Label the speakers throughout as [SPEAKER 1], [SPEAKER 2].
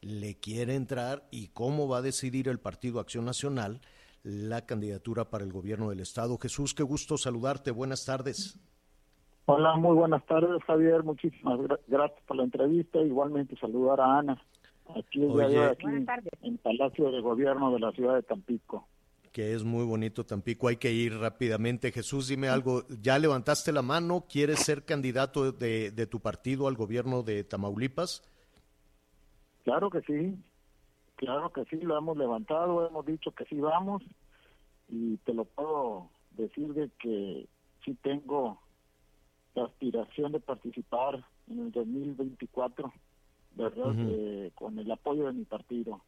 [SPEAKER 1] le quiere entrar y cómo va a decidir el Partido Acción Nacional la candidatura para el gobierno del Estado. Jesús, qué gusto saludarte. Buenas tardes.
[SPEAKER 2] Hola, muy buenas tardes, Javier. Muchísimas gracias por la entrevista. Igualmente saludar a Ana, aquí, aquí en Palacio de Gobierno de la ciudad de Tampico.
[SPEAKER 1] Que es muy bonito Tampico. Hay que ir rápidamente. Jesús, dime algo. ¿Ya levantaste la mano? ¿Quieres ser candidato de, de tu partido al gobierno de Tamaulipas?
[SPEAKER 2] Claro que sí, claro que sí, lo hemos levantado, hemos dicho que sí vamos y te lo puedo decir de que sí tengo la aspiración de participar en el 2024, ¿verdad? Eh, con el apoyo de mi partido.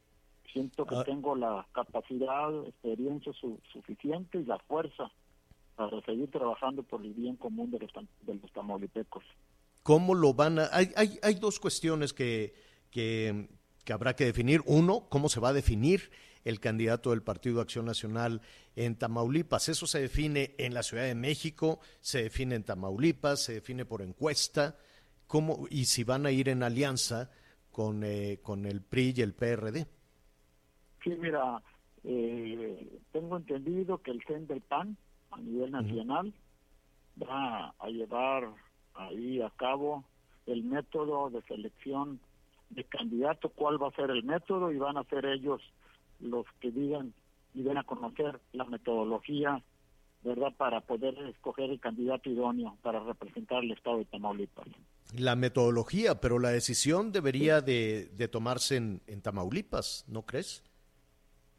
[SPEAKER 2] Siento que ah. tengo la capacidad, experiencia suficiente y la fuerza para seguir trabajando por el bien común de los, de los tamaulipecos.
[SPEAKER 1] ¿Cómo lo van a...? Hay, hay, hay dos cuestiones que que, habrá que definir. Uno, cómo se va a definir el candidato del Partido Acción Nacional en Tamaulipas. Eso se define en la Ciudad de México, se define en Tamaulipas, se define por encuesta, cómo, y si van a ir en alianza con, eh, con el PRI y el PRD.
[SPEAKER 2] Sí, mira, eh, tengo entendido que el CEN del PAN a nivel nacional va a llevar ahí a cabo el método de selección de candidato cuál va a ser el método y van a ser ellos los que digan y den a conocer la metodología, ¿verdad?, para poder escoger el candidato idóneo para representar el estado de Tamaulipas.
[SPEAKER 1] La metodología, pero la decisión debería de, tomarse en, Tamaulipas, ¿no crees?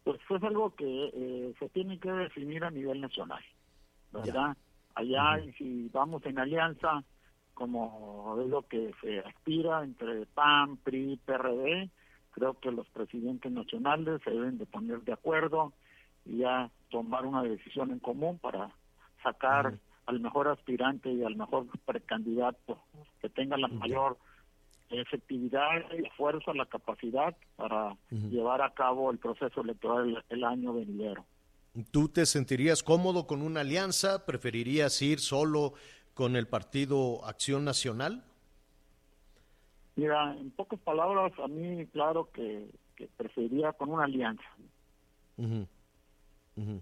[SPEAKER 2] Pues es algo que eh, se tiene que definir a nivel nacional, ¿verdad? Allá, y si vamos en alianza, como es lo que se aspira entre PAN, PRI, PRD. Creo que los presidentes nacionales se deben de poner de acuerdo y ya tomar una decisión en común para sacar al mejor aspirante y al mejor precandidato que tenga la mayor efectividad y la fuerza, la capacidad para llevar a cabo el proceso electoral el año venidero.
[SPEAKER 1] ¿Tú te sentirías cómodo con una alianza? ¿Preferirías ir solo con el Partido Acción Nacional?
[SPEAKER 2] Mira, en pocas palabras, a mí claro que, que preferiría con una alianza. En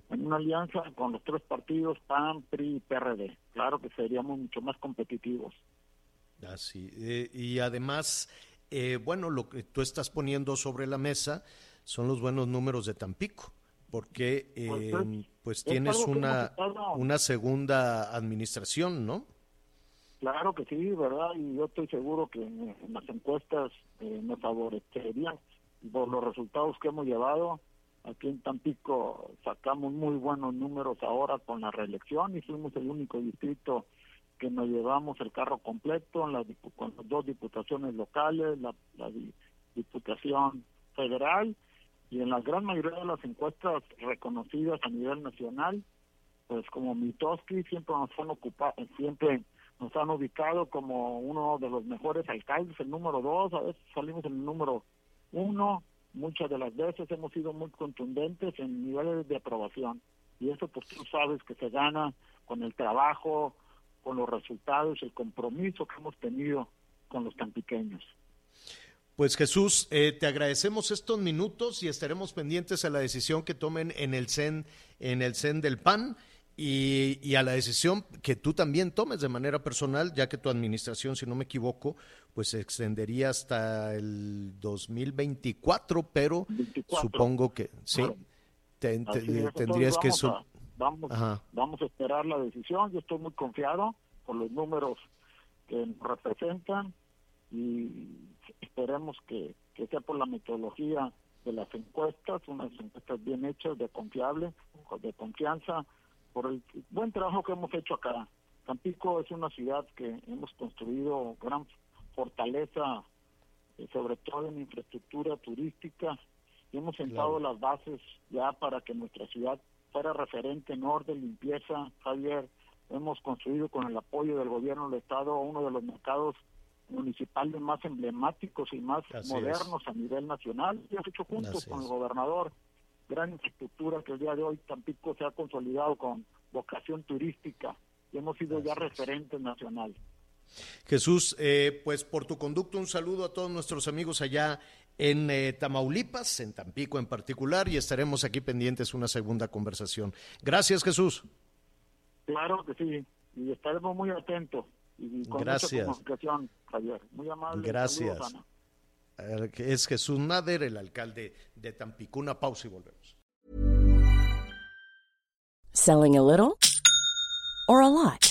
[SPEAKER 2] una alianza con los tres partidos, PAN, PRI y PRD. Claro que seríamos mucho más competitivos.
[SPEAKER 1] Así. Eh, y además, eh, bueno, lo que tú estás poniendo sobre la mesa son los buenos números de Tampico porque eh, pues tienes una, una segunda administración, ¿no?
[SPEAKER 2] Claro que sí, ¿verdad? Y yo estoy seguro que en, las encuestas eh, nos favorecerían por los resultados que hemos llevado. Aquí en Tampico sacamos muy buenos números ahora con la reelección y fuimos el único distrito que nos llevamos el carro completo en con las dos diputaciones locales, la, la diputación federal y en la gran mayoría de las encuestas reconocidas a nivel nacional, pues como Mitoski siempre nos han ocupado, siempre nos han ubicado como uno de los mejores alcaldes, el número dos, a veces salimos en el número uno, muchas de las veces hemos sido muy contundentes en niveles de aprobación y eso pues tú sabes que se gana con el trabajo, con los resultados, el compromiso que hemos tenido con los tan pequeños.
[SPEAKER 1] Pues Jesús, eh, te agradecemos estos minutos y estaremos pendientes a la decisión que tomen en el CEN, en el CEN del PAN y, a la decisión que tú también tomes de manera personal, ya que tu administración, si no me equivoco, pues se extendería hasta el 2024, pero supongo que sí, tendrías que...
[SPEAKER 2] vamos, vamos a esperar la decisión, yo estoy muy confiado por los números que representan y esperemos que, sea por la metodología de las encuestas, unas encuestas bien hechas, de confiable, de confianza, por el buen trabajo que hemos hecho acá, Tampico es una ciudad que hemos construido gran fortaleza, eh, sobre todo en infraestructura turística, y hemos sentado las bases ya para que nuestra ciudad fuera referente en orden, limpieza, Javier. Hemos construido con el apoyo del gobierno del Estado uno de los mercados municipales más emblemáticos y más modernos a nivel nacional. Y hemos hecho juntos con el gobernador gran infraestructura que el día de hoy Tampico se ha consolidado con vocación turística y hemos sido ya referentes nacionales.
[SPEAKER 1] Jesús, eh, pues por tu conducto un saludo a todos nuestros amigos allá en eh, Tamaulipas, en Tampico en particular, y estaremos aquí pendientes una segunda conversación. Gracias, Jesús.
[SPEAKER 2] Claro que sí, y estaremos muy atentos y con Gracias. mucha comunicación, Javier. Muy amable.
[SPEAKER 1] Gracias. Es Jesús Nader, el alcalde de Tampico. Una pausa y volvemos.
[SPEAKER 3] Selling a little or a lot.